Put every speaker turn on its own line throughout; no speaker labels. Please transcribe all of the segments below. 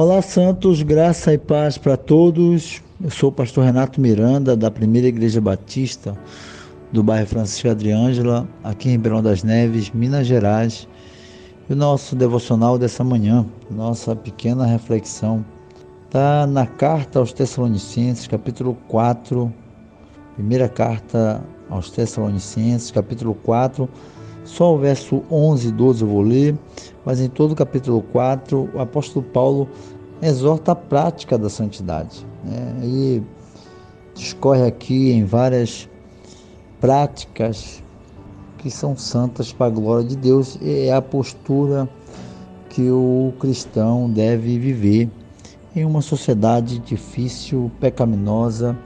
Olá, Santos, graça e paz para todos. Eu sou o pastor Renato Miranda, da Primeira Igreja Batista do bairro Francisco Adriângela, aqui em Ribeirão das Neves, Minas Gerais. E o nosso devocional dessa manhã, nossa pequena reflexão, está na carta aos Tessalonicenses, capítulo 4, primeira carta aos Tessalonicenses, capítulo 4, só o verso 11 e 12 eu vou ler, mas em todo o capítulo 4, o apóstolo Paulo exorta a prática da santidade. Né? E discorre aqui em várias práticas que são santas para a glória de Deus, e é a postura que o cristão deve viver em uma sociedade difícil, pecaminosa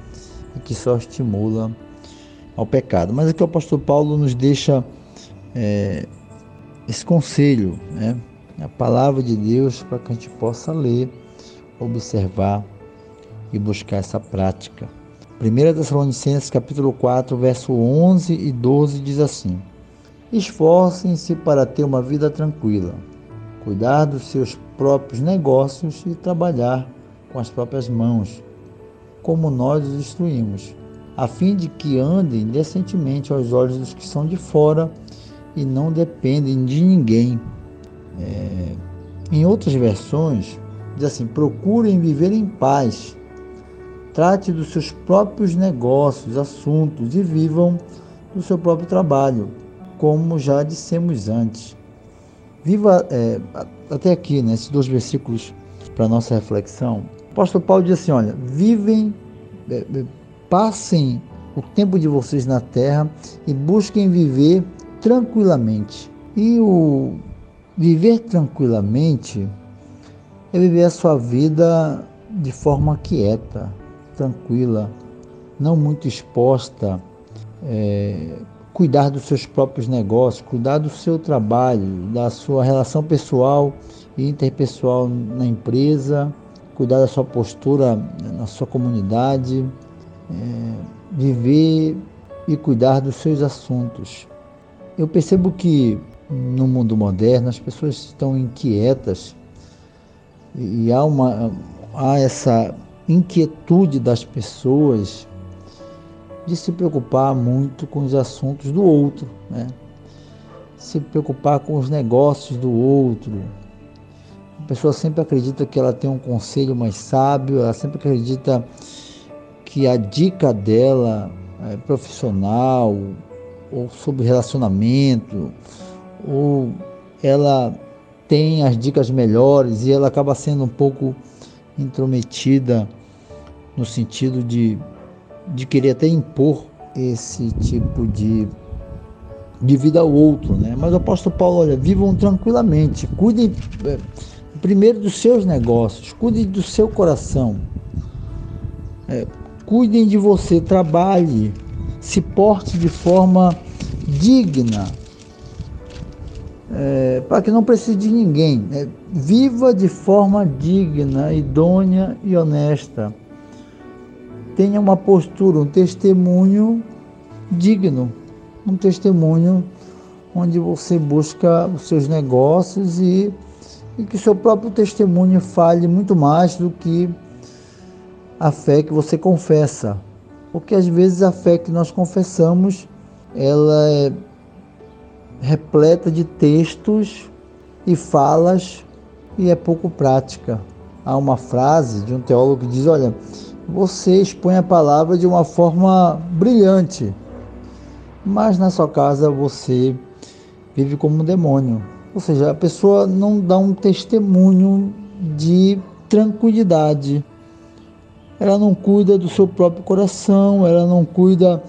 e que só estimula ao pecado. Mas aqui o apóstolo Paulo nos deixa é, esse conselho, né? a palavra de Deus para que a gente possa ler, observar e buscar essa prática. 1 Tessalonicenses capítulo 4, verso 11 e 12 diz assim: Esforcem-se para ter uma vida tranquila, cuidar dos seus próprios negócios e trabalhar com as próprias mãos, como nós os instruímos, a fim de que andem decentemente aos olhos dos que são de fora e não dependem de ninguém. É, em outras versões, diz assim: procurem viver em paz, trate dos seus próprios negócios, assuntos e vivam do seu próprio trabalho, como já dissemos antes. Viva é, até aqui, né, esses dois versículos para nossa reflexão. O apóstolo Paulo diz assim: olha, vivem, é, é, passem o tempo de vocês na terra e busquem viver tranquilamente. E o viver tranquilamente é viver a sua vida de forma quieta, tranquila, não muito exposta, é, cuidar dos seus próprios negócios, cuidar do seu trabalho, da sua relação pessoal e interpessoal na empresa, cuidar da sua postura na sua comunidade, é, viver e cuidar dos seus assuntos. Eu percebo que no mundo moderno as pessoas estão inquietas e há, uma, há essa inquietude das pessoas de se preocupar muito com os assuntos do outro, né? se preocupar com os negócios do outro. A pessoa sempre acredita que ela tem um conselho mais sábio, ela sempre acredita que a dica dela é profissional, ou sobre relacionamento, ou ela tem as dicas melhores e ela acaba sendo um pouco intrometida no sentido de, de querer até impor esse tipo de, de vida ao outro, né? Mas o apóstolo Paulo, olha, vivam tranquilamente, cuidem é, primeiro dos seus negócios, cuidem do seu coração, é, cuidem de você, trabalhe, se porte de forma digna, é, para que não precise de ninguém. É, viva de forma digna, idônea e honesta. Tenha uma postura, um testemunho digno, um testemunho onde você busca os seus negócios e, e que seu próprio testemunho fale muito mais do que a fé que você confessa. Porque às vezes a fé que nós confessamos, ela é repleta de textos e falas e é pouco prática. Há uma frase de um teólogo que diz: Olha, você expõe a palavra de uma forma brilhante, mas na sua casa você vive como um demônio. Ou seja, a pessoa não dá um testemunho de tranquilidade, ela não cuida do seu próprio coração, ela não cuida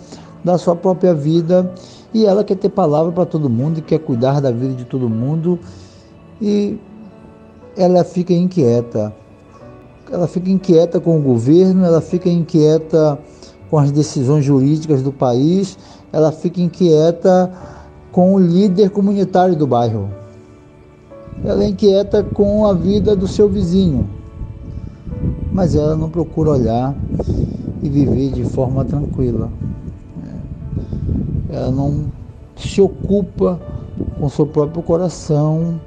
da sua própria vida e ela quer ter palavra para todo mundo, quer cuidar da vida de todo mundo e ela fica inquieta. Ela fica inquieta com o governo, ela fica inquieta com as decisões jurídicas do país, ela fica inquieta com o líder comunitário do bairro. Ela é inquieta com a vida do seu vizinho mas ela não procura olhar e viver de forma tranquila. Ela não se ocupa com seu próprio coração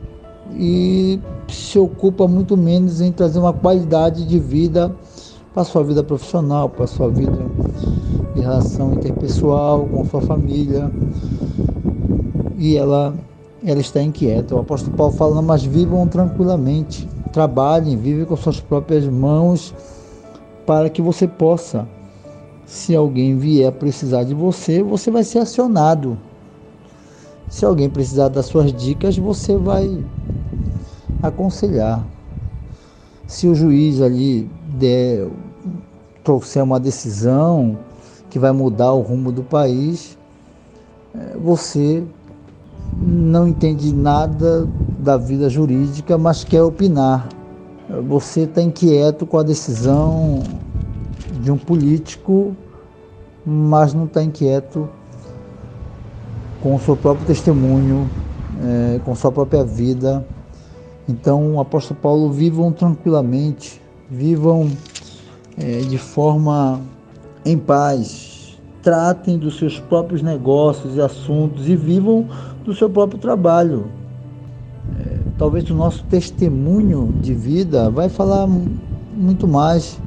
e se ocupa muito menos em trazer uma qualidade de vida para sua vida profissional, para sua vida de relação interpessoal com sua família. E ela, ela está inquieta. O apóstolo Paulo fala, mas vivam tranquilamente, trabalhem, vivem com suas próprias mãos, para que você possa, se alguém vier precisar de você, você vai ser acionado. Se alguém precisar das suas dicas, você vai aconselhar. Se o juiz ali der, trouxer uma decisão que vai mudar o rumo do país, é, você não entende nada da vida jurídica, mas quer opinar. Você está inquieto com a decisão de um político, mas não está inquieto com o seu próprio testemunho, é, com sua própria vida. Então, o apóstolo Paulo, vivam tranquilamente, vivam é, de forma em paz, tratem dos seus próprios negócios e assuntos e vivam do seu próprio trabalho. É, talvez o nosso testemunho de vida vai falar muito mais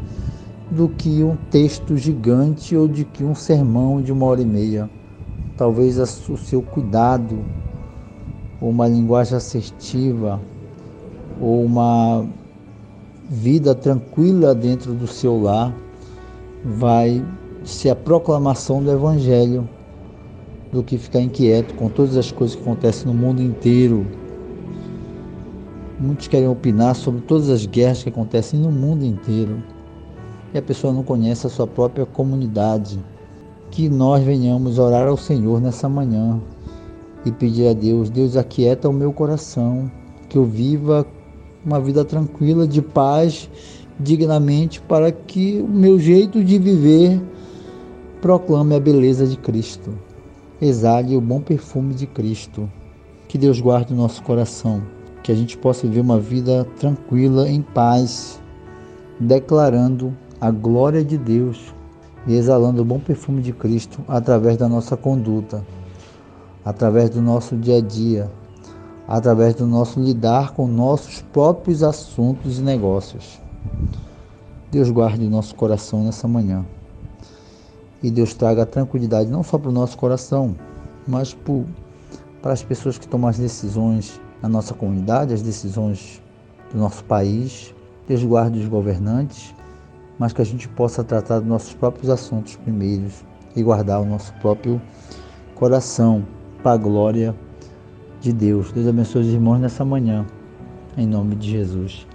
do que um texto gigante ou de que um sermão de uma hora e meia talvez o seu cuidado, ou uma linguagem assertiva, ou uma vida tranquila dentro do seu lar, vai ser a proclamação do Evangelho do que ficar inquieto com todas as coisas que acontecem no mundo inteiro. Muitos querem opinar sobre todas as guerras que acontecem no mundo inteiro. E a pessoa não conhece a sua própria comunidade. Que nós venhamos orar ao Senhor nessa manhã e pedir a Deus: Deus, aquieta o meu coração, que eu viva uma vida tranquila, de paz, dignamente, para que o meu jeito de viver proclame a beleza de Cristo, exale o bom perfume de Cristo. Que Deus guarde o nosso coração, que a gente possa viver uma vida tranquila, em paz, declarando a glória de Deus e exalando o bom perfume de Cristo através da nossa conduta, através do nosso dia a dia, através do nosso lidar com nossos próprios assuntos e negócios. Deus guarde o nosso coração nessa manhã. E Deus traga tranquilidade não só para o nosso coração, mas para as pessoas que tomam as decisões na nossa comunidade, as decisões do nosso país. Deus guarde os governantes mas que a gente possa tratar dos nossos próprios assuntos primeiros e guardar o nosso próprio coração para a glória de Deus. Deus abençoe os irmãos nessa manhã, em nome de Jesus.